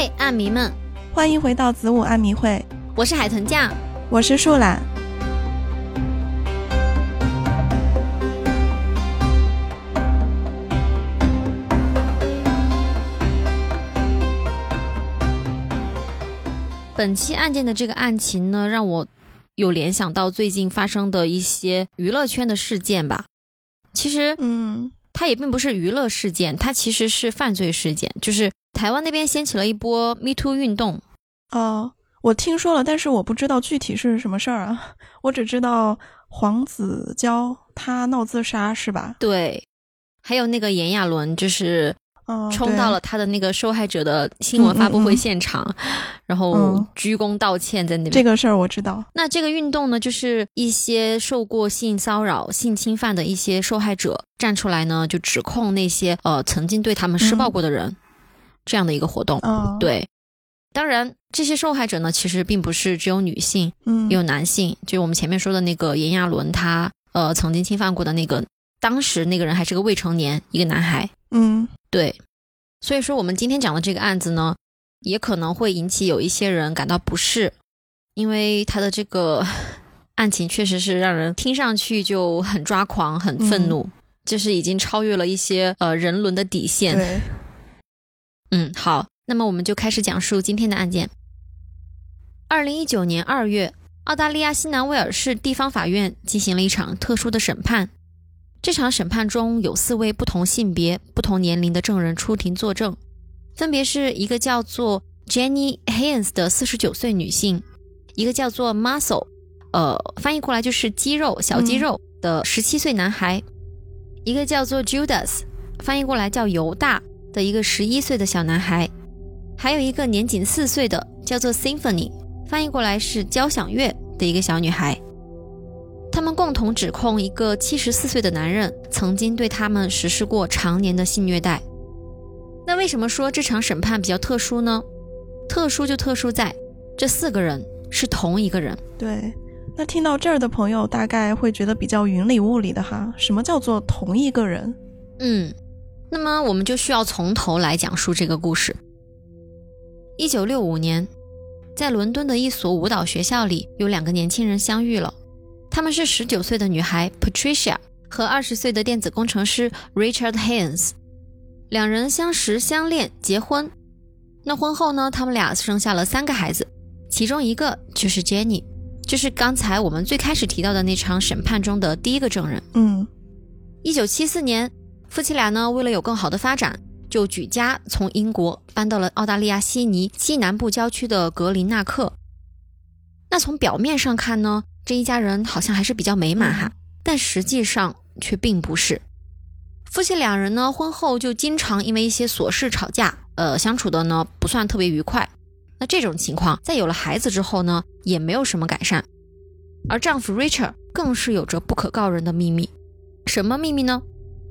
嘿，暗迷们，欢迎回到子午暗迷会，我是海豚酱，我是树懒。本期案件的这个案情呢，让我有联想到最近发生的一些娱乐圈的事件吧。其实，嗯，它也并不是娱乐事件，它其实是犯罪事件。就是台湾那边掀起了一波 Me Too 运动。哦，我听说了，但是我不知道具体是什么事儿啊。我只知道黄子佼他闹自杀是吧？对，还有那个炎亚纶，就是。哦，冲到了他的那个受害者的新闻发布会现场，嗯嗯然后鞠躬道歉在那边。这个事儿我知道。那这个运动呢，就是一些受过性骚扰、性侵犯的一些受害者站出来呢，就指控那些呃曾经对他们施暴过的人，嗯、这样的一个活动。哦，对，当然这些受害者呢，其实并不是只有女性，嗯，也有男性。就我们前面说的那个炎亚纶，他呃曾经侵犯过的那个，当时那个人还是个未成年，一个男孩。嗯。对，所以说我们今天讲的这个案子呢，也可能会引起有一些人感到不适，因为他的这个案情确实是让人听上去就很抓狂、很愤怒，嗯、就是已经超越了一些呃人伦的底线。对，嗯，好，那么我们就开始讲述今天的案件。二零一九年二月，澳大利亚西南威尔士地方法院进行了一场特殊的审判。这场审判中有四位不同性别、不同年龄的证人出庭作证，分别是一个叫做 Jenny Haynes 的四十九岁女性，一个叫做 Muscle，呃，翻译过来就是肌肉、小肌肉的十七岁男孩，嗯、一个叫做 Judas，翻译过来叫犹大的一个十一岁的小男孩，还有一个年仅四岁的叫做 Symphony，翻译过来是交响乐的一个小女孩。他们共同指控一个七十四岁的男人曾经对他们实施过常年的性虐待。那为什么说这场审判比较特殊呢？特殊就特殊在这四个人是同一个人。对，那听到这儿的朋友大概会觉得比较云里雾里的哈。什么叫做同一个人？嗯，那么我们就需要从头来讲述这个故事。一九六五年，在伦敦的一所舞蹈学校里，有两个年轻人相遇了。他们是十九岁的女孩 Patricia 和二十岁的电子工程师 Richard Haynes，两人相识、相恋、结婚。那婚后呢，他们俩生下了三个孩子，其中一个就是 Jenny，就是刚才我们最开始提到的那场审判中的第一个证人。嗯，一九七四年，夫妻俩呢为了有更好的发展，就举家从英国搬到了澳大利亚悉尼西南部郊区的格林纳克。那从表面上看呢？这一家人好像还是比较美满哈，但实际上却并不是。夫妻两人呢，婚后就经常因为一些琐事吵架，呃，相处的呢不算特别愉快。那这种情况在有了孩子之后呢，也没有什么改善。而丈夫 Richard 更是有着不可告人的秘密，什么秘密呢？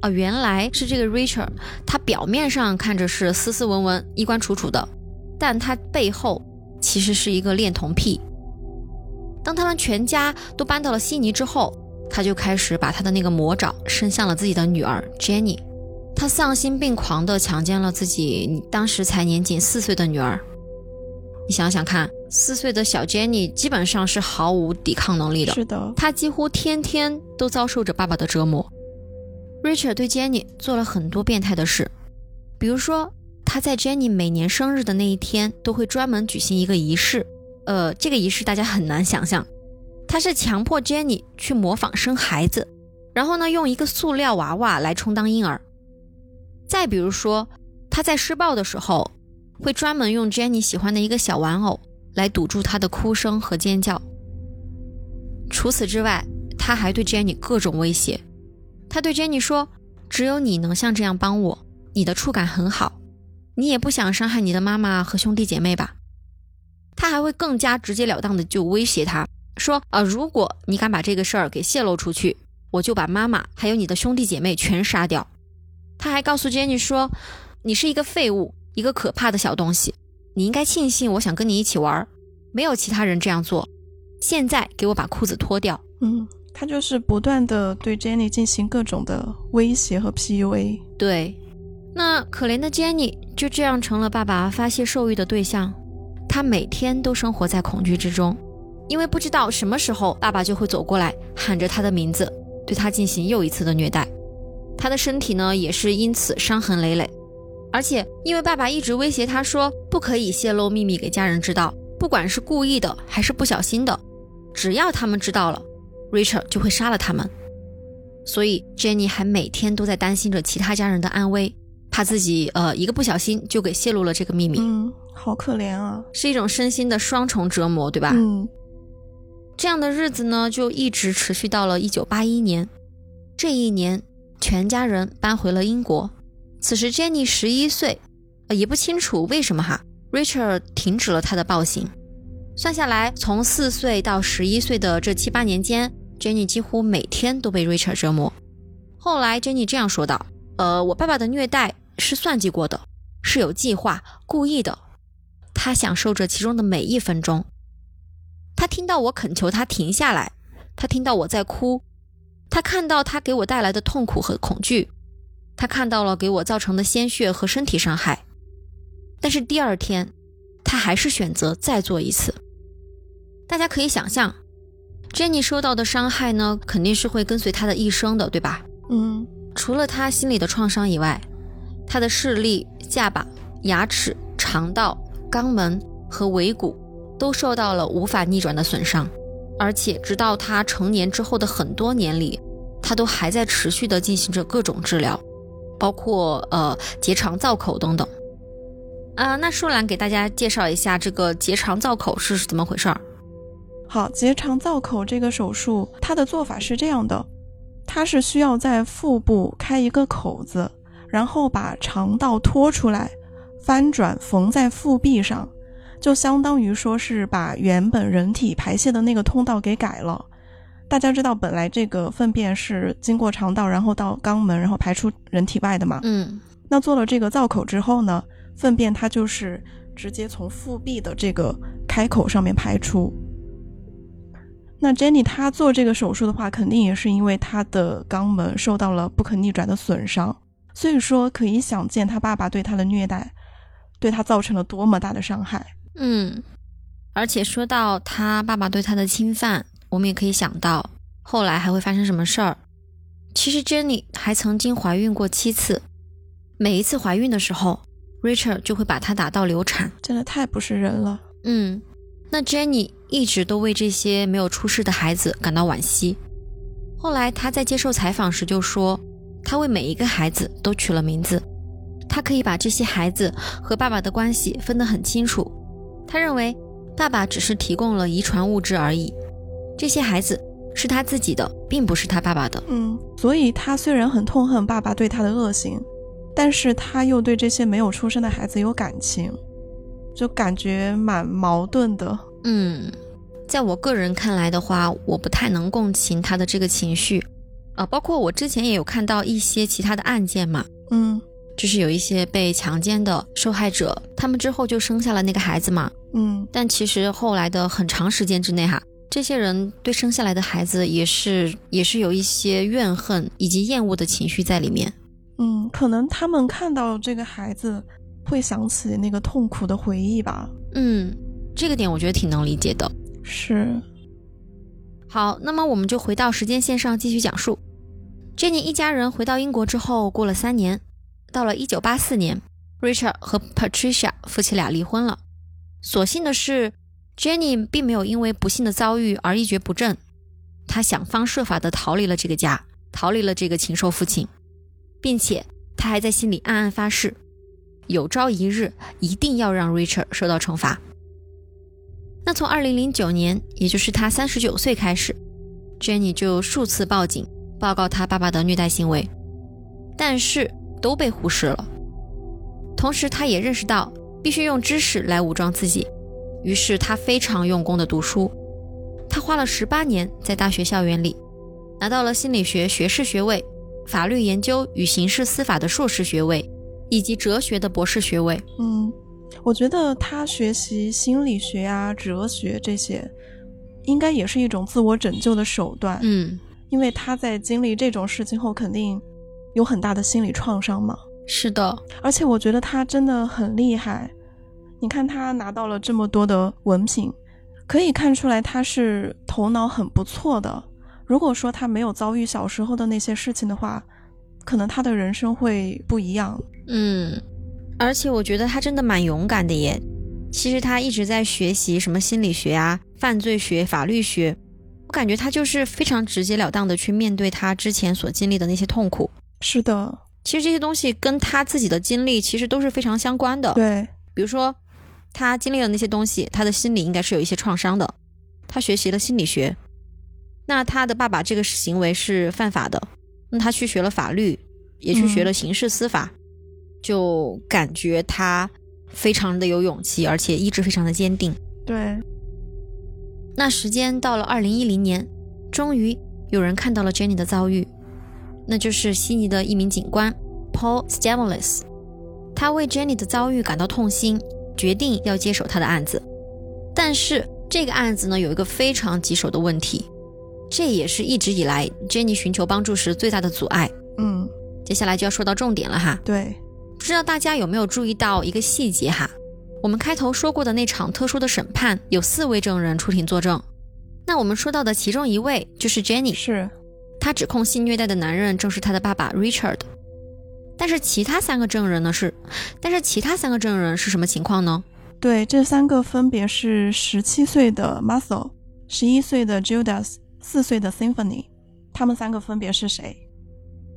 啊，原来是这个 Richard，他表面上看着是斯斯文文、衣冠楚楚的，但他背后其实是一个恋童癖。当他们全家都搬到了悉尼之后，他就开始把他的那个魔爪伸向了自己的女儿 Jenny。他丧心病狂地强奸了自己当时才年仅四岁的女儿。你想想看，四岁的小 Jenny 基本上是毫无抵抗能力的，是的，她几乎天天都遭受着爸爸的折磨。Richard 对 Jenny 做了很多变态的事，比如说他在 Jenny 每年生日的那一天都会专门举行一个仪式。呃，这个仪式大家很难想象，他是强迫 Jenny 去模仿生孩子，然后呢，用一个塑料娃娃来充当婴儿。再比如说，他在施暴的时候，会专门用 Jenny 喜欢的一个小玩偶来堵住她的哭声和尖叫。除此之外，他还对 Jenny 各种威胁。他对 Jenny 说：“只有你能像这样帮我，你的触感很好，你也不想伤害你的妈妈和兄弟姐妹吧？”他还会更加直截了当的就威胁他说：“啊，如果你敢把这个事儿给泄露出去，我就把妈妈还有你的兄弟姐妹全杀掉。”他还告诉 Jenny 说：“你是一个废物，一个可怕的小东西，你应该庆幸我想跟你一起玩，没有其他人这样做。现在给我把裤子脱掉。”嗯，他就是不断的对 Jenny 进行各种的威胁和 PUA。对，那可怜的 Jenny 就这样成了爸爸发泄兽欲的对象，他每天都生活在恐惧之中，因为不知道什么时候爸爸就会走过来喊着他的名字，对他进行又一次的虐待。他的身体呢也是因此伤痕累累，而且因为爸爸一直威胁他说不可以泄露秘密给家人知道，不管是故意的还是不小心的，只要他们知道了，Richard 就会杀了他们。所以 Jenny 还每天都在担心着其他家人的安危。怕自己呃一个不小心就给泄露了这个秘密，嗯，好可怜啊，是一种身心的双重折磨，对吧？嗯，这样的日子呢，就一直持续到了一九八一年。这一年，全家人搬回了英国。此时 Jenny 十一岁，呃，也不清楚为什么哈，Richard 停止了他的暴行。算下来，从四岁到十一岁的这七八年间，Jenny 几乎每天都被 Richard 折磨。后来，Jenny 这样说道：“呃，我爸爸的虐待。”是算计过的，是有计划、故意的。他享受着其中的每一分钟。他听到我恳求他停下来，他听到我在哭，他看到他给我带来的痛苦和恐惧，他看到了给我造成的鲜血和身体伤害。但是第二天，他还是选择再做一次。大家可以想象，Jenny 受到的伤害呢，肯定是会跟随她的一生的，对吧？嗯，除了她心里的创伤以外。她的视力、下巴、牙齿、肠道、肛门和尾骨都受到了无法逆转的损伤，而且直到他成年之后的很多年里，他都还在持续的进行着各种治疗，包括呃结肠造口等等。啊，那舒兰给大家介绍一下这个结肠造口是怎么回事儿。好，结肠造口这个手术，它的做法是这样的，它是需要在腹部开一个口子。然后把肠道拖出来，翻转缝在腹壁上，就相当于说是把原本人体排泄的那个通道给改了。大家知道，本来这个粪便是经过肠道，然后到肛门，然后排出人体外的嘛。嗯。那做了这个造口之后呢，粪便它就是直接从腹壁的这个开口上面排出。那 Jenny 她做这个手术的话，肯定也是因为她的肛门受到了不可逆转的损伤。所以说，可以想见她爸爸对她的虐待，对她造成了多么大的伤害。嗯，而且说到她爸爸对她的侵犯，我们也可以想到后来还会发生什么事儿。其实 Jenny 还曾经怀孕过七次，每一次怀孕的时候，Richard 就会把她打到流产，真的太不是人了。嗯，那 Jenny 一直都为这些没有出世的孩子感到惋惜。后来他在接受采访时就说。他为每一个孩子都取了名字，他可以把这些孩子和爸爸的关系分得很清楚。他认为爸爸只是提供了遗传物质而已，这些孩子是他自己的，并不是他爸爸的。嗯，所以他虽然很痛恨爸爸对他的恶行，但是他又对这些没有出生的孩子有感情，就感觉蛮矛盾的。嗯，在我个人看来的话，我不太能共情他的这个情绪。啊，包括我之前也有看到一些其他的案件嘛，嗯，就是有一些被强奸的受害者，他们之后就生下了那个孩子嘛，嗯，但其实后来的很长时间之内哈，这些人对生下来的孩子也是也是有一些怨恨以及厌恶的情绪在里面，嗯，可能他们看到这个孩子会想起那个痛苦的回忆吧，嗯，这个点我觉得挺能理解的，是，好，那么我们就回到时间线上继续讲述。Jenny 一家人回到英国之后，过了三年，到了1984年，Richard 和 Patricia 夫妻俩离婚了。所幸的是，Jenny 并没有因为不幸的遭遇而一蹶不振，她想方设法地逃离了这个家，逃离了这个禽兽父亲，并且她还在心里暗暗发誓，有朝一日一定要让 Richard 受到惩罚。那从2009年，也就是她39岁开始，Jenny 就数次报警。报告他爸爸的虐待行为，但是都被忽视了。同时，他也认识到必须用知识来武装自己，于是他非常用功的读书。他花了十八年在大学校园里，拿到了心理学学士学位、法律研究与刑事司法的硕士学位，以及哲学的博士学位。嗯，我觉得他学习心理学啊、哲学这些，应该也是一种自我拯救的手段。嗯。因为他在经历这种事情后，肯定有很大的心理创伤嘛。是的，而且我觉得他真的很厉害。你看他拿到了这么多的文凭，可以看出来他是头脑很不错的。如果说他没有遭遇小时候的那些事情的话，可能他的人生会不一样。嗯，而且我觉得他真的蛮勇敢的耶。其实他一直在学习什么心理学啊、犯罪学、法律学，我感觉他就是非常直截了当的去面对他之前所经历的那些痛苦。是的，其实这些东西跟他自己的经历其实都是非常相关的。对，比如说他经历了那些东西，他的心理应该是有一些创伤的。他学习了心理学，那他的爸爸这个行为是犯法的，那他去学了法律，也去学了刑事司法，就感觉他。非常的有勇气，而且意志非常的坚定。对。那时间到了二零一零年，终于有人看到了 Jenny 的遭遇，那就是悉尼的一名警官 Paul Stamoulis。他为 Jenny 的遭遇感到痛心，决定要接手他的案子。但是这个案子呢，有一个非常棘手的问题，这也是一直以来 Jenny 寻求帮助时最大的阻碍。嗯。接下来就要说到重点了哈。对。不知道大家有没有注意到一个细节哈？我们开头说过的那场特殊的审判，有四位证人出庭作证。那我们说到的其中一位就是 Jenny，是她指控性虐待的男人正是她的爸爸 Richard。但是其他三个证人呢？是，但是其他三个证人是什么情况呢？对，这三个分别是十七岁的 Muscle、十一岁的 Judas、四岁的 Symphony。他们三个分别是谁？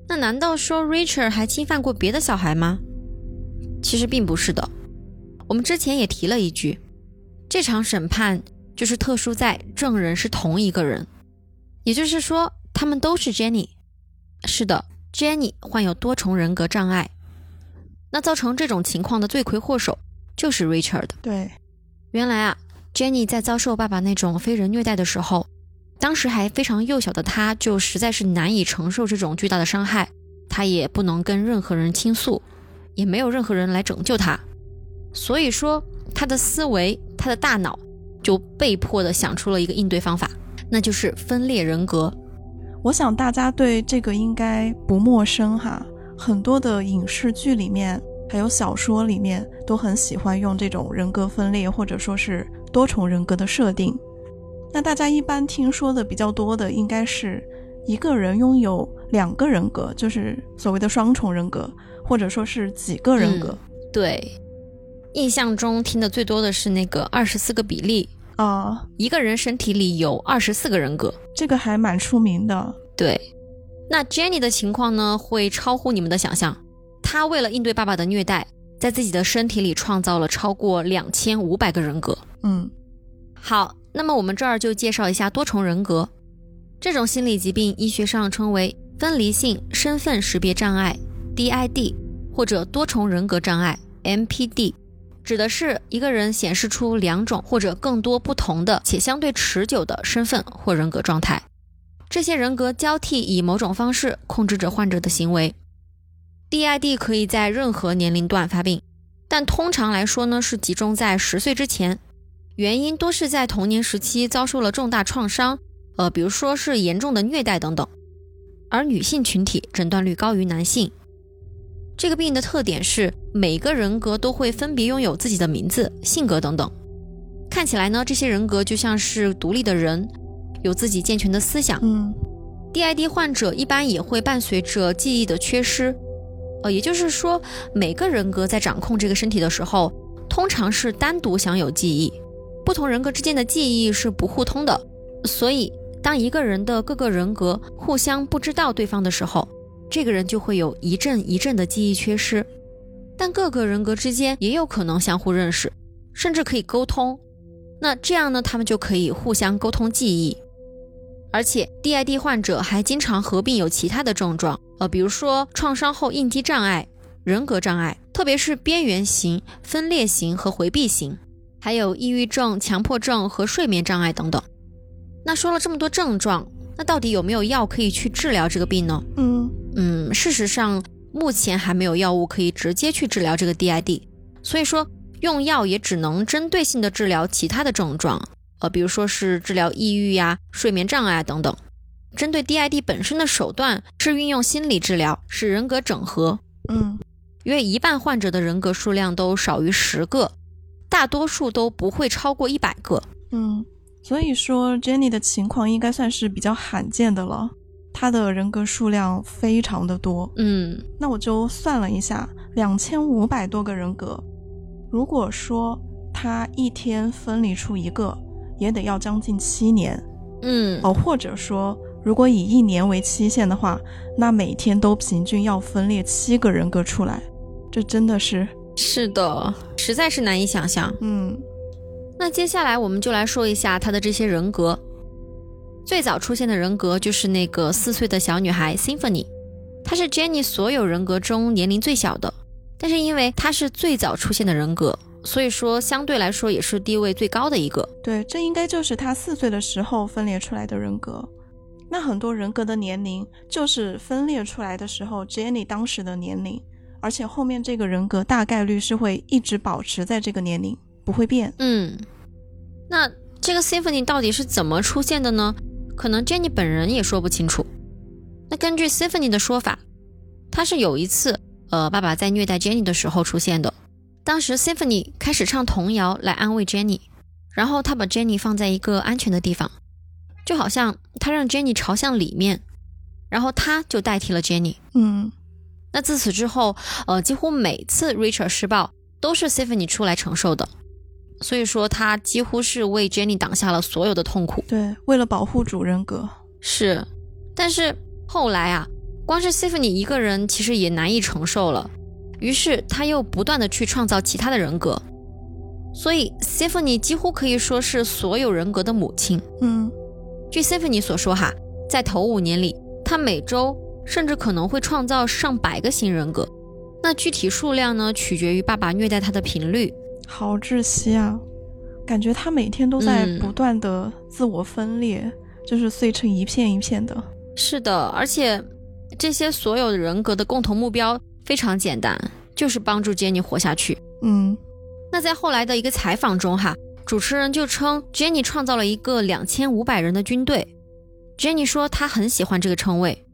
那难道说 Richard 还侵犯过别的小孩吗？其实并不是的，我们之前也提了一句，这场审判就是特殊在证人是同一个人，也就是说他们都是 Jenny。是的，Jenny 患有多重人格障碍，那造成这种情况的罪魁祸首就是 Richard。对，原来啊，Jenny 在遭受爸爸那种非人虐待的时候，当时还非常幼小的他，就实在是难以承受这种巨大的伤害，他也不能跟任何人倾诉。也没有任何人来拯救他，所以说他的思维，他的大脑就被迫的想出了一个应对方法，那就是分裂人格。我想大家对这个应该不陌生哈，很多的影视剧里面，还有小说里面都很喜欢用这种人格分裂或者说是多重人格的设定。那大家一般听说的比较多的，应该是一个人拥有两个人格，就是所谓的双重人格。或者说是几个人格？对，印象中听的最多的是那个二十四个比例啊，一个人身体里有二十四个人格，这个还蛮出名的。对，那 Jenny 的情况呢，会超乎你们的想象。她为了应对爸爸的虐待，在自己的身体里创造了超过两千五百个人格。嗯，好，那么我们这儿就介绍一下多重人格这种心理疾病，医学上称为分离性身份识别障碍。DID 或者多重人格障碍 MPD，指的是一个人显示出两种或者更多不同的且相对持久的身份或人格状态。这些人格交替以某种方式控制着患者的行为。DID 可以在任何年龄段发病，但通常来说呢是集中在十岁之前，原因多是在童年时期遭受了重大创伤，呃，比如说是严重的虐待等等。而女性群体诊断率高于男性。这个病的特点是每个人格都会分别拥有自己的名字、性格等等。看起来呢，这些人格就像是独立的人，有自己健全的思想。嗯，DID 患者一般也会伴随着记忆的缺失。呃，也就是说，每个人格在掌控这个身体的时候，通常是单独享有记忆，不同人格之间的记忆是不互通的。所以，当一个人的各个人格互相不知道对方的时候，这个人就会有一阵一阵的记忆缺失，但各个人格之间也有可能相互认识，甚至可以沟通。那这样呢，他们就可以互相沟通记忆。而且，DID 患者还经常合并有其他的症状，呃，比如说创伤后应激障碍、人格障碍，特别是边缘型、分裂型和回避型，还有抑郁症、强迫症和睡眠障碍等等。那说了这么多症状。那到底有没有药可以去治疗这个病呢？嗯嗯，事实上目前还没有药物可以直接去治疗这个 DID，所以说用药也只能针对性的治疗其他的症状，呃，比如说是治疗抑郁呀、睡眠障碍等等。针对 DID 本身的手段是运用心理治疗，是人格整合。嗯，因为一半患者的人格数量都少于十个，大多数都不会超过一百个。嗯，所以说 Jenny 的情况应该算是比较罕见的了，她的人格数量非常的多。嗯，那我就算了一下，两千五百多个人格，如果说她一天分离出一个，也得要将近七年。嗯，哦，或者说，如果以一年为期限的话，那每天都平均要分裂七个人格出来，这真的是，是的，实在是难以想象。嗯，那接下来我们就来说一下她的这些人格。最早出现的人格就是那个四岁的小女孩 Symphony，她是 Jenny 所有人格中年龄最小的，但是因为她是最早出现的人格，所以说相对来说也是地位最高的一个。对，这应该就是她四岁的时候分裂出来的人格。那很多人格的年龄就是分裂出来的时候 Jenny 当时的年龄，而且后面这个人格大概率是会一直保持在这个年龄，不会变。嗯，那这个 Symphony 到底是怎么出现的呢？可能 Jenny 本人也说不清楚。那根据 Symphony 的说法，他是有一次，呃，爸爸在虐待 Jenny 的时候出现的。当时 Symphony 开始唱童谣来安慰 Jenny，然后他把 Jenny 放在一个安全的地方，就好像他让 Jenny 朝向里面，然后他就代替了 Jenny。嗯，那自此之后，呃，几乎每次 Richard 施暴都是 Symphony 出来承受的，所以说他几乎是为 Jenny 挡下了所有的痛苦。对，为了保护主人格，是，但是后来啊，光是 Symphony 一个人其实也难以承受了，于是他又不断的去创造其他的人格，所以 Symphony 几乎可以说是所有人格的母亲。嗯，据 Symphony 所说哈，在头五年里，他每周甚至可能会创造上百个新人格，那具体数量呢，取决于爸爸虐待他的频率。好窒息啊！感觉他每天都在嗯不断的自我分裂，就是碎成一片一片的。是的，而且这些所有的人格的共同目标非常简单，就是帮助 Jenny 活下去。嗯那在后来的一个采访中，哈，主持人就称 Jenny 创造了一个两千五百人的军队。Jenny 说她很喜欢这个称谓，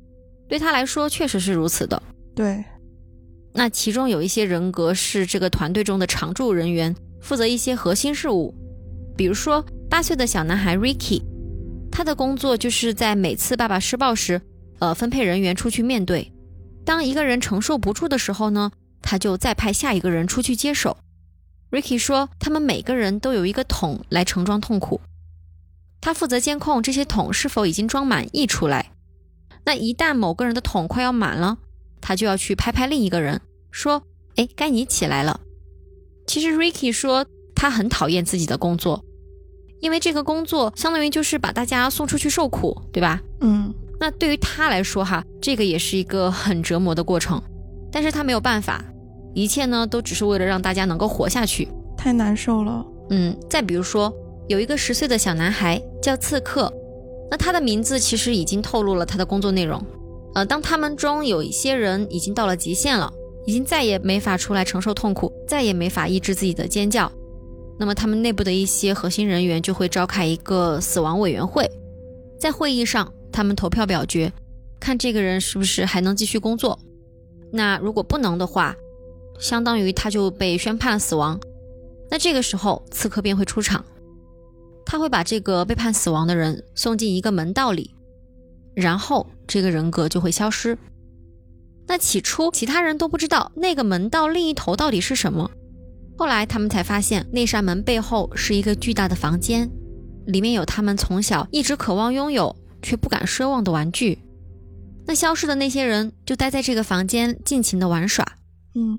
对她来说确实是如此的。对，那其中有一些人格是这个团队中的常驻人员，负责一些核心事务，比如说八岁的小男孩 Ricky，他的工作就是在每次爸爸施暴时，呃，分配人员出去面对。当一个人承受不住的时候呢，他就再派下一个人出去接手。Ricky 说，他们每个人都有一个桶来盛装痛苦，他负责监控这些桶是否已经装满溢出来。那一旦某个人的桶快要满了，他就要去拍拍另一个人，说：“哎，该你起来了。”其实 Ricky 说他很讨厌自己的工作，因为这个工作相当于就是把大家送出去受苦，对吧？嗯那对于他来说，哈，这个也是一个很折磨的过程，但是他没有办法，一切呢都只是为了让大家能够活下去。太难受了。嗯，再比如说，有一个十岁的小男孩叫刺客，那他的名字其实已经透露了他的工作内容。呃，当他们中有一些人已经到了极限了，已经再也没法出来承受痛苦，再也没法抑制自己的尖叫，那么他们内部的一些核心人员就会召开一个死亡委员会，在会议上，他们投票表决，看这个人是不是还能继续工作。那如果不能的话，相当于他就被宣判死亡。那这个时候，刺客便会出场，他会把这个被判死亡的人送进一个门道里，然后这个人格就会消失。那起初其他人都不知道那个门道另一头到底是什么，后来他们才发现那扇门背后是一个巨大的房间，里面有他们从小一直渴望拥有却不敢奢望的玩具。那消失的那些人就待在这个房间尽情的玩耍。嗯，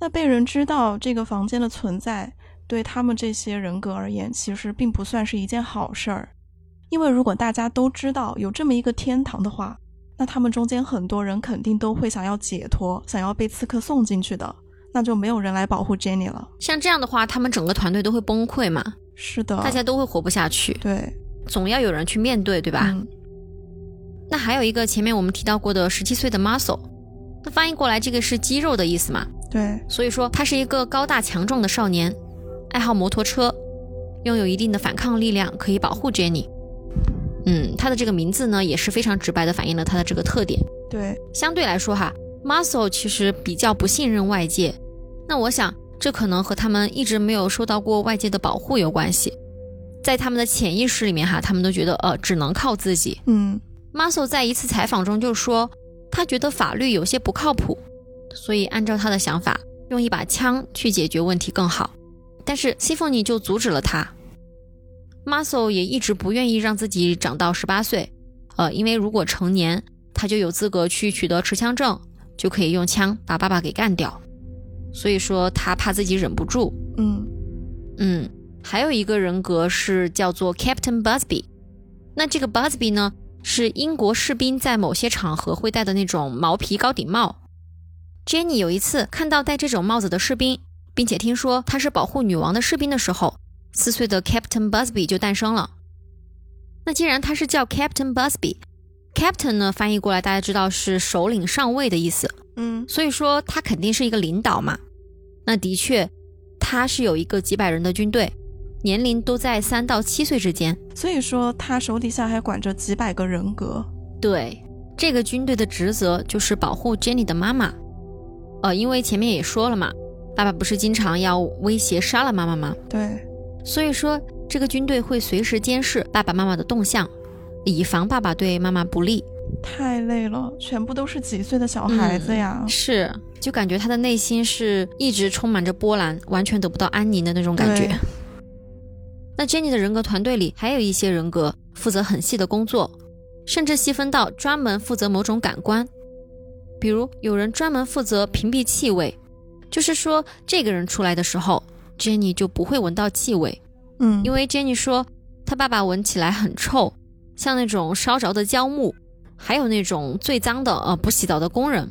那被人知道这个房间的存在，对他们这些人格而言，其实并不算是一件好事儿。因为如果大家都知道有这么一个天堂的话，那他们中间很多人肯定都会想要解脱，想要被刺客送进去的，那就没有人来保护 Jenny 了。像这样的话，他们整个团队都会崩溃嘛，是的，大家都会活不下去，对，总要有人去面对，对吧？嗯那还有一个前面我们提到过的十七岁的 Muscle，那翻译过来这个是肌肉的意思嘛？对，所以说他是一个高大强壮的少年，爱好摩托车，拥有一定的反抗力量，可以保护 Jenny。嗯，他的这个名字呢也是非常直白的反映了他的这个特点。对，相对来说哈 Muscle 其实比较不信任外界，那我想这可能和他们一直没有受到过外界的保护有关系。在他们的潜意识里面哈，他们都觉得呃只能靠自己。嗯 Muscle 在一次采访中就说，他觉得法律有些不靠谱，所以按照他的想法，用一把枪去解决问题更好。但是 o n y 就阻止了他。Muscle 也一直不愿意让自己长到十八岁，呃，因为如果成年，他就有资格去取得持枪证，就可以用枪把爸爸给干掉。所以说他怕自己忍不住。嗯嗯，还有一个人格是叫做 Captain Busby。那这个 Busby 呢，是英国士兵在某些场合会戴的那种毛皮高顶帽。Jenny 有一次看到戴这种帽子的士兵，并且听说他是保护女王的士兵的时候，四岁的 Captain Busby 就诞生了。那既然他是叫 Captain Busby，Captain 呢翻译过来大家知道是首领上尉的意思，嗯所以说他肯定是一个领导嘛。那的确，他是有一个几百人的军队，年龄都在三到七岁之间。所以说他手底下还管着几百个人格。对，这个军队的职责就是保护 Jenny 的妈妈。呃，因为前面也说了嘛，爸爸不是经常要威胁杀了妈妈吗？对，所以说这个军队会随时监视爸爸妈妈的动向，以防爸爸对妈妈不利。太累了，全部都是几岁的小孩子呀。是，就感觉他的内心是一直充满着波澜，完全得不到安宁的那种感觉。那 Jenny 的人格团队里还有一些人格负责很细的工作，甚至细分到专门负责某种感官。比如有人专门负责屏蔽气味，就是说这个人出来的时候，Jenny 就不会闻到气味，嗯，因为 Jenny 说她爸爸闻起来很臭，像那种烧着的焦木，还有那种最脏的呃不洗澡的工人。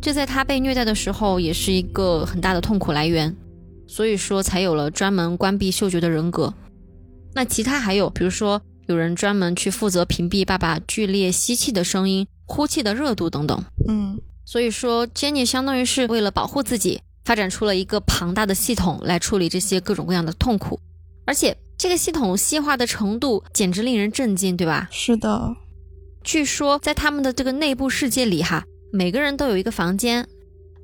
这在她被虐待的时候也是一个很大的痛苦来源，所以说才有了专门关闭嗅觉的人格。那其他还有，比如说有人专门去负责屏蔽爸爸剧烈吸气的声音、呼气的热度等等。嗯所以说，Jenny 相当于是为了保护自己，发展出了一个庞大的系统来处理这些各种各样的痛苦，而且这个系统细化的程度简直令人震惊，对吧？是的，据说在他们的这个内部世界里，哈，每个人都有一个房间，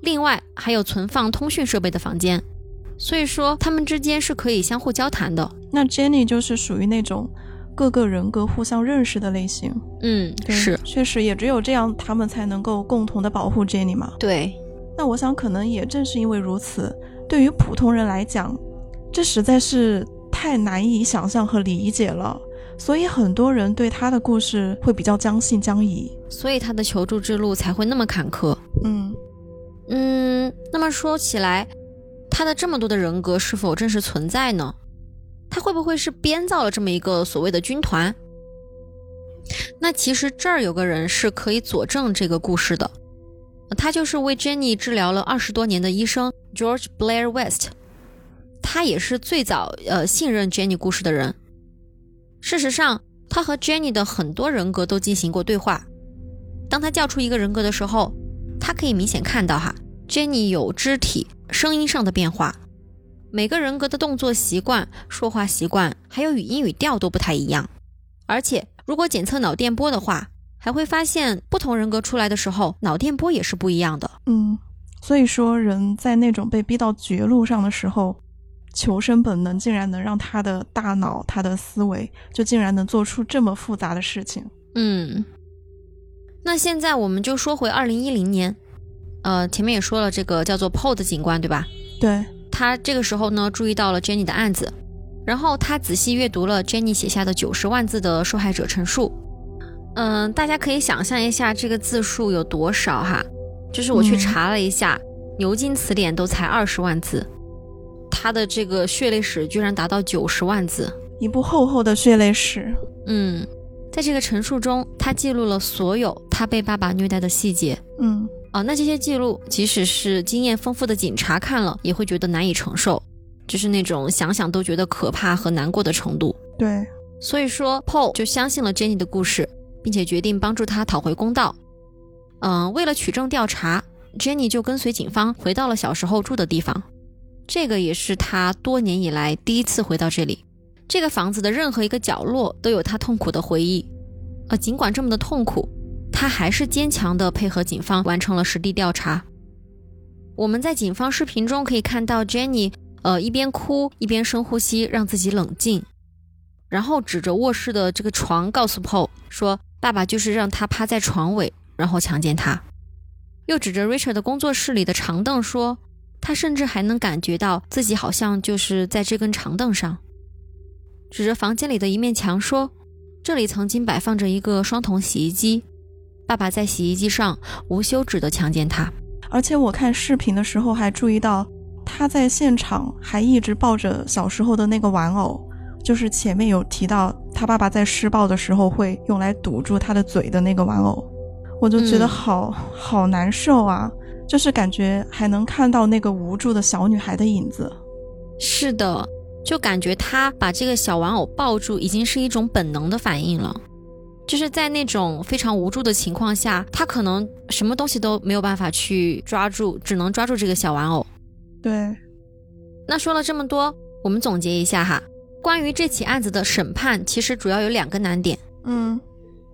另外还有存放通讯设备的房间，所以说他们之间是可以相互交谈的。那 Jenny 就是属于那种各个人格互相认识的类型。嗯，是，确实也只有这样，他们才能够共同的保护 Jenny 嘛。对，那我想，可能也正是因为如此，对于普通人来讲，这实在是太难以想象和理解了。所以很多人对他的故事会比较将信将疑。所以他的求助之路才会那么坎坷。嗯嗯，那么说起来，他的这么多的人格是否真实存在呢？他会不会是编造了这么一个所谓的军团？那其实这儿有个人是可以佐证这个故事的，他就是为 Jenny 治疗了二十多年的医生 George Blair West，他也是最早呃信任 Jenny 故事的人。事实上，他和 Jenny 的很多人格都进行过对话。当他叫出一个人格的时候，他可以明显看到哈，Jenny 有肢体、声音上的变化，每个人格的动作习惯、说话习惯，还有语音语调都不太一样。而且，如果检测脑电波的话，还会发现不同人格出来的时候，脑电波也是不一样的。嗯，所以说人在那种被逼到绝路上的时候，求生本能竟然能让他的大脑、他的思维就竟然能做出这么复杂的事情。嗯，那现在我们就说回二零一零年，呃，前面也说了这个叫做 Paul 的警官，对吧？对，他这个时候呢注意到了 Jenny 的案子，然后他仔细阅读了 Jenny 写下的九十万字的受害者陈述。嗯，大家可以想象一下这个字数有多少哈？就是我去嗯查了一下，牛津词典都才二十万字，他的这个血泪史居然达到九十万字。一部厚厚的血泪史。嗯，在这个陈述中，他记录了所有他被爸爸虐待的细节。嗯哦，那这些记录，即使是经验丰富的警察看了，也会觉得难以承受，就是那种想想都觉得可怕和难过的程度。对，所以说，Paul 就相信了 Jenny 的故事，并且决定帮助他讨回公道。嗯、为了取证调查，Jenny 就跟随警方回到了小时候住的地方。这个也是他多年以来第一次回到这里。这个房子的任何一个角落都有他痛苦的回忆。呃，尽管这么的痛苦，他还是坚强地配合警方完成了实地调查。我们在警方视频中可以看到 Jenny，呃，一边哭一边深呼吸，让自己冷静，然后指着卧室的这个床告诉 Paul 说：“爸爸就是让他趴在床尾，然后强奸他。”又指着 Richard 的工作室里的长凳说：“他甚至还能感觉到自己好像就是在这根长凳上。”指着房间里的一面墙说：“这里曾经摆放着一个双筒洗衣机，爸爸在洗衣机上无休止地强奸他。”而且我看视频的时候还注意到，他在现场还一直抱着小时候的那个玩偶，就是前面有提到他爸爸在施暴的时候会用来堵住他的嘴的那个玩偶，我就觉得好好难受啊，就是感觉还能看到那个无助的小女孩的影子。是的，就感觉他把这个小玩偶抱住已经是一种本能的反应了。就是在那种非常无助的情况下，他可能什么东西都没有办法去抓住，只能抓住这个小玩偶。对，那说了这么多，我们总结一下哈，关于这起案子的审判，其实主要有两个难点。嗯，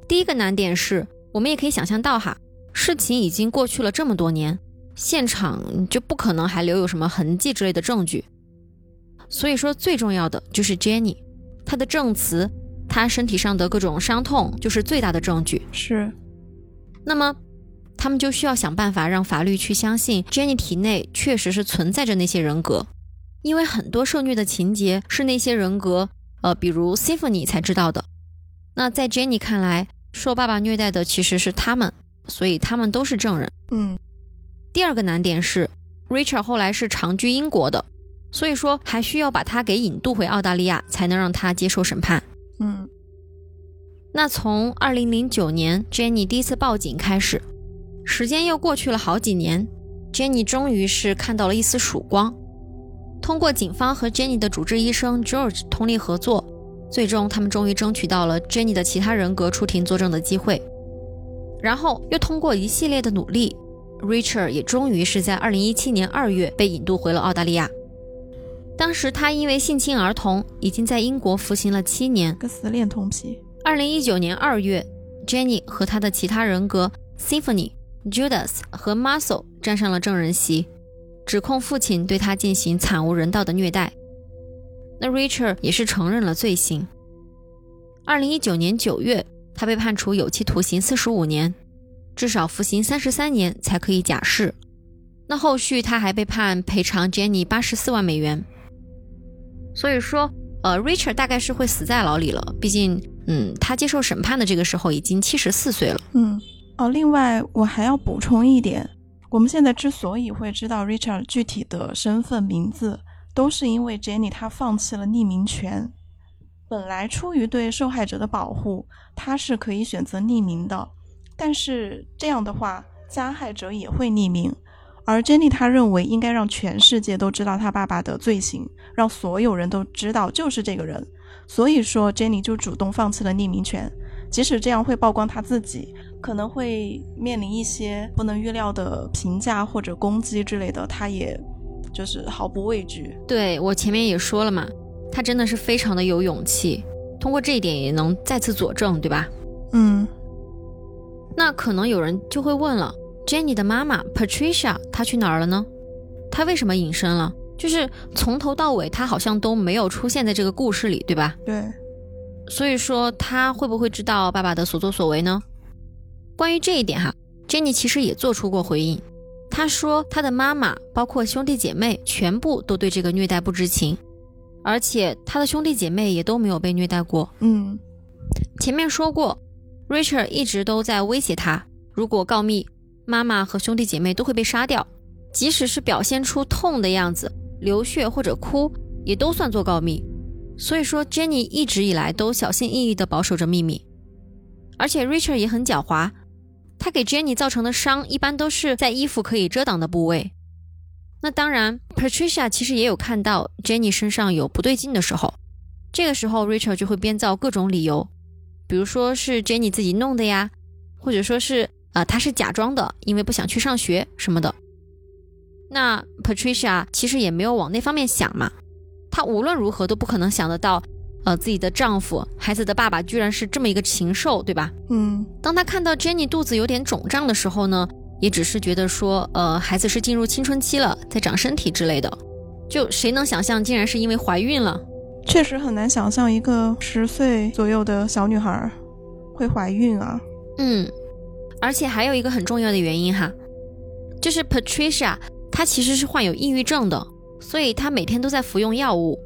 第一个难点是我们也可以想象到哈，事情已经过去了这么多年，现场就不可能还留有什么痕迹之类的证据。所以说，最重要的就是 Jenny，她的证词。她身体上的各种伤痛就是最大的证据。是，那么他们就需要想办法让法律去相信 Jenny 体内确实是存在着那些人格，因为很多受虐的情节是那些人格，呃，比如 Symphony 才知道的。那在 Jenny 看来，受爸爸虐待的其实是他们，所以他们都是证人。嗯。第二个难点是，Richard 后来是长居英国的，所以说还需要把他给引渡回澳大利亚，才能让他接受审判。嗯，那从二零零九年 Jenny 第一次报警开始，时间又过去了好几年，Jenny 终于是看到了一丝曙光。通过警方和 Jenny 的主治医生 George 通力合作，最终他们终于争取到了 Jenny 的其他人格出庭作证的机会。然后又通过一系列的努力，Richard 也终于是在2017年2月被引渡回了澳大利亚。当时他因为性侵儿童，已经在英国服刑了七年，跟死恋童癖。二零一九年二月，Jenny 和他的其他人格 Symphony、Judas 和 Muscle 站上了证人席，指控父亲对他进行惨无人道的虐待。那 Richard 也是承认了罪行。二零一九年九月，他被判处有期徒刑四十五年，至少服刑三十三年才可以假释。那后续他还被判赔偿 Jenny 八十四万美元。所以说，呃，Richard 大概是会死在牢里了。毕竟，嗯，他接受审判的这个时候已经七十四岁了。嗯，哦，另外我还要补充一点，我们现在之所以会知道 Richard 具体的身份名字，都是因为 Jenny 她放弃了匿名权。本来出于对受害者的保护，他是可以选择匿名的，但是这样的话，加害者也会匿名。而 Jenny 她认为应该让全世界都知道她爸爸的罪行，让所有人都知道就是这个人。所以说，Jenny 就主动放弃了匿名权，即使这样会曝光他自己，可能会面临一些不能预料的评价或者攻击之类的，他也就是毫不畏惧。对我前面也说了嘛，他真的是非常的有勇气，通过这一点也能再次佐证，对吧？嗯。那可能有人就会问了。Jenny 的妈妈 Patricia，她去哪儿了呢？她为什么隐身了？就是从头到尾，她好像都没有出现在这个故事里，对吧？对。所以说，她会不会知道爸爸的所作所为呢？关于这一点哈，Jenny 其实也做出过回应。她说，她的妈妈包括兄弟姐妹全部都对这个虐待不知情，而且她的兄弟姐妹也都没有被虐待过。嗯，前面说过，Richard 一直都在威胁她，如果告密。妈妈和兄弟姐妹都会被杀掉，即使是表现出痛的样子、流血或者哭，也都算作告密。所以说，Jenny 一直以来都小心翼翼地保守着秘密。而且，Richard 也很狡猾，他给 Jenny 造成的伤一般都是在衣服可以遮挡的部位。那当然，Patricia 其实也有看到 Jenny 身上有不对劲的时候，这个时候 Richard 就会编造各种理由，比如说是 Jenny 自己弄的呀，或者说是。啊，他是假装的，因为不想去上学什么的。那 Patricia 其实也没有往那方面想嘛，她无论如何都不可能想得到，呃，自己的丈夫、孩子的爸爸居然是这么一个禽兽，对吧？嗯，当他看到 Jenny 肚子有点肿胀的时候呢，也只是觉得说，呃，孩子是进入青春期了，在长身体之类的。就谁能想象，竟然是因为怀孕了？确实很难想象一个十岁左右的小女孩会怀孕啊。嗯，而且还有一个很重要的原因哈，就是 Patricia 她其实是患有抑郁症的，所以她每天都在服用药物。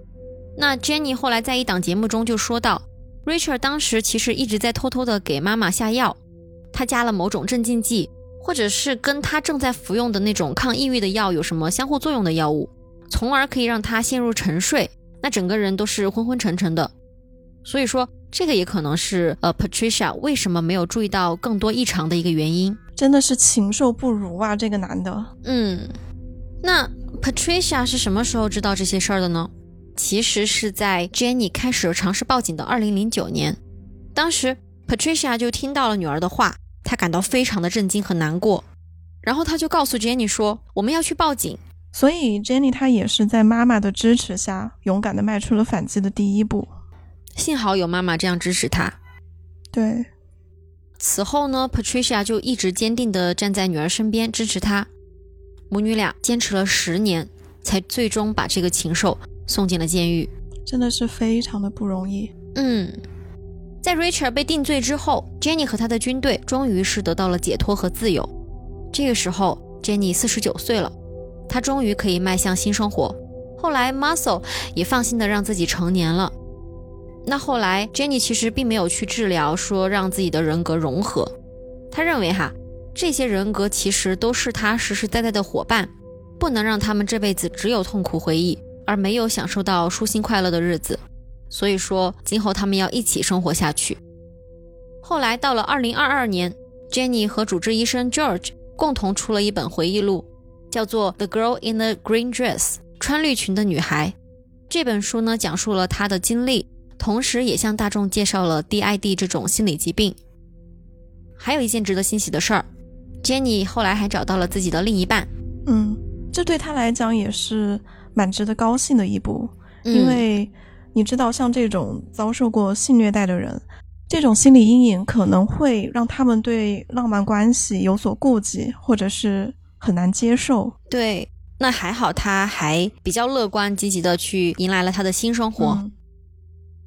那 Jenny 后来在一档节目中就说到，Richard 当时其实一直在偷偷的给妈妈下药，他加了某种镇静剂，或者是跟他正在服用的那种抗抑郁的药有什么相互作用的药物，从而可以让他陷入沉睡，那整个人都是昏昏沉沉的。所以说，这个也可能是呃 Patricia 为什么没有注意到更多异常的一个原因。真的是禽兽不如啊，这个男的。嗯，那 Patricia 是什么时候知道这些事儿的呢？其实是在 Jenny 开始尝试报警的2009年，当时 Patricia 就听到了女儿的话，她感到非常的震惊和难过，然后她就告诉 Jenny 说：“我们要去报警。”所以 Jenny 她也是在妈妈的支持下，勇敢的迈出了反击的第一步。幸好有妈妈这样支持她。对，此后呢，Patricia 就一直坚定的站在女儿身边支持她，母女俩坚持了十年，才最终把这个禽兽。送进了监狱，真的是非常的不容易。嗯，在 Richard 被定罪之后，Jenny 和他的军队终于是得到了解脱和自由。这个时候，Jenny 四十九岁了，她终于可以迈向新生活。后来，Muscle 也放心的让自己成年了。那后来，Jenny 其实并没有去治疗，说让自己的人格融合。他认为哈，这些人格其实都是他实实在在的伙伴，不能让他们这辈子只有痛苦回忆。而没有享受到舒心快乐的日子，所以说今后他们要一起生活下去。后来到了二零二二年，Jenny 和主治医生 George 共同出了一本回忆录，叫做《The Girl in the Green Dress》穿绿裙的女孩。这本书呢，讲述了她的经历，同时也向大众介绍了 DID 这种心理疾病。还有一件值得欣喜的事儿，Jenny 后来还找到了自己的另一半。嗯，这对她来讲也是。蛮值得高兴的一步，因为你知道，像这种遭受过性虐待的人，这种心理阴影可能会让他们对浪漫关系有所顾忌，或者是很难接受。对，那还好，他还比较乐观积极的去迎来了他的新生活。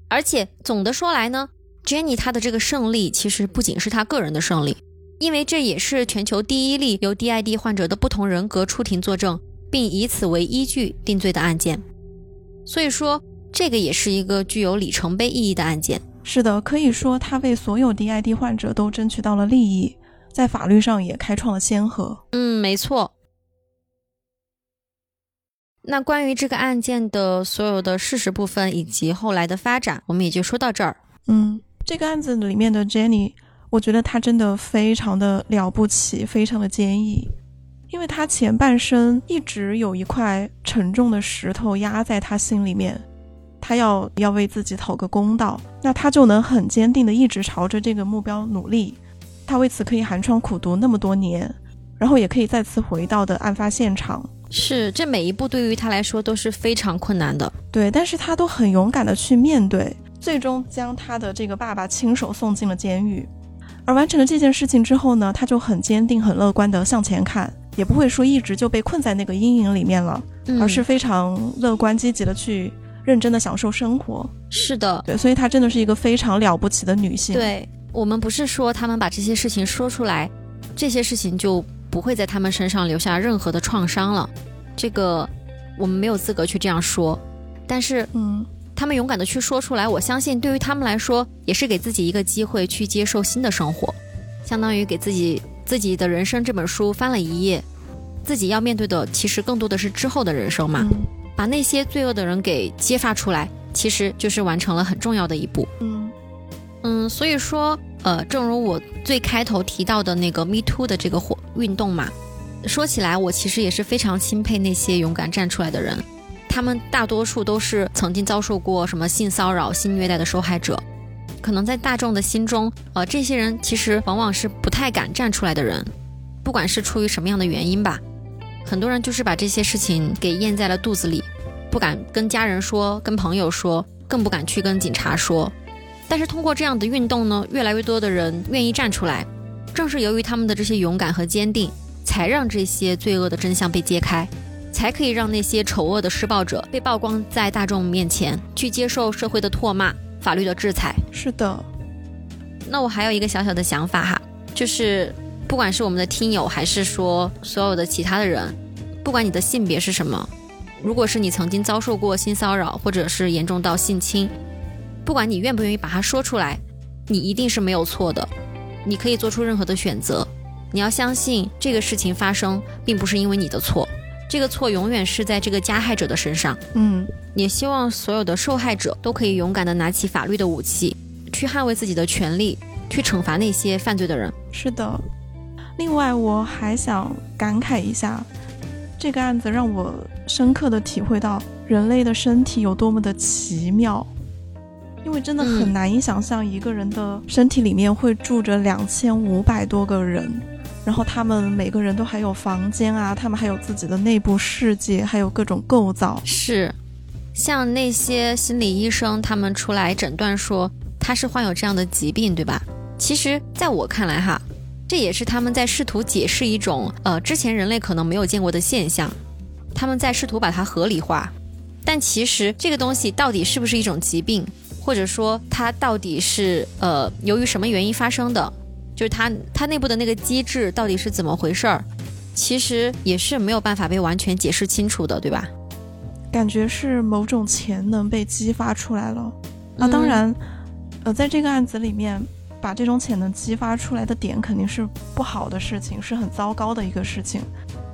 而且总的说来呢，Jenny 她的这个胜利其实不仅是她个人的胜利，因为这也是全球第一例由 DID 患者的不同人格出庭作证。并以此为依据定罪的案件，所以说这个也是一个具有里程碑意义的案件。是的，可以说他为所有 DID 患者都争取到了利益，在法律上也开创了先河。嗯，没错。那关于这个案件的所有的事实部分以及后来的发展，我们也就说到这儿。嗯，这个案子里面的 Jenny，我觉得她真的非常的了不起，非常的坚毅。因为他前半生一直有一块沉重的石头压在他心里面，他要要为自己讨个公道，那他就能很坚定的一直朝着这个目标努力。他为此可以寒窗苦读那么多年，然后也可以再次回到的案发现场。是，这每一步对于他来说都是非常困难的。对，但是他都很勇敢的去面对，最终将他的这个爸爸亲手送进了监狱。而完成了这件事情之后呢，他就很坚定、很乐观的向前看。也不会说一直就被困在那个阴影里面了，而是非常乐观积极的去认真的享受生活。是的，对，所以她真的是一个非常了不起的女性。对我们不是说他们把这些事情说出来，这些事情就不会在他们身上留下任何的创伤了。这个我们没有资格去这样说，但是，嗯，他们勇敢的去说出来，我相信对于他们来说也是给自己一个机会去接受新的生活，相当于给自己。自己的人生这本书翻了一页，自己要面对的其实更多的是之后的人生嘛。把那些罪恶的人给揭发出来，其实就是完成了很重要的一步。嗯嗯，所以说，呃，正如我最开头提到的那个 Me Too 的这个活运动嘛，说起来，我其实也是非常钦佩那些勇敢站出来的人，他们大多数都是曾经遭受过什么性骚扰、性虐待的受害者。可能在大众的心中，呃，这些人其实往往是不太敢站出来的人，不管是出于什么样的原因吧，很多人就是把这些事情给咽在了肚子里，不敢跟家人说，跟朋友说，更不敢去跟警察说。但是通过这样的运动呢，越来越多的人愿意站出来。正是由于他们的这些勇敢和坚定，才让这些罪恶的真相被揭开，才可以让那些丑恶的施暴者被曝光在大众面前，去接受社会的唾骂、法律的制裁。是的。那我还有一个小小的想法哈，就是不管是我们的听友，还是说所有的其他的人，不管你的性别是什么，如果是你曾经遭受过性骚扰，或者是严重到性侵，不管你愿不愿意把它说出来，你一定是没有错的。你可以做出任何的选择，你要相信这个事情发生并不是因为你的错，这个错永远是在这个加害者的身上。嗯，也希望所有的受害者都可以勇敢的拿起法律的武器，去捍卫自己的权利，去惩罚那些犯罪的人。是的。另外，我还想感慨一下，这个案子让我深刻的体会到人类的身体有多么的奇妙。因为真的很难以想象一个人的身体里面会住着两千五百多个人，然后他们每个人都还有房间啊，他们还有自己的内部世界，还有各种构造。是，像那些心理医生，他们出来诊断说他是患有这样的疾病，对吧？其实，在我看来，哈，这也是他们在试图解释一种呃之前人类可能没有见过的现象，他们在试图把它合理化。但其实这个东西到底是不是一种疾病？或者说它到底是呃由于什么原因发生的？就是它它内部的那个机制到底是怎么回事儿？其实也是没有办法被完全解释清楚的，对吧？感觉是某种潜能被激发出来了。那当然，呃，在这个案子里面，把这种潜能激发出来的点肯定是不好的事情，是很糟糕的一个事情。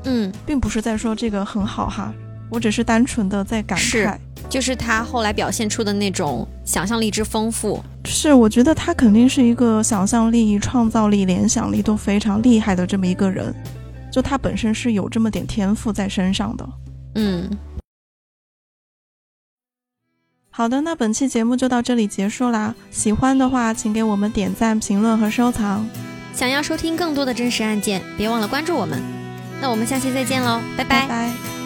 嗯，并不是在说这个很好哈，我只是单纯的在感慨。就是他后来表现出的那种想象力之丰富，是我觉得他肯定是一个想象力、创造力、联想力都非常厉害的这么一个人，就他本身是有这么点天赋在身上的。嗯，好的，那本期节目就到这里结束啦。喜欢的话，请给我们点赞、评论和收藏。想要收听更多的真实案件，别忘了关注我们。那我们下期再见喽，拜拜。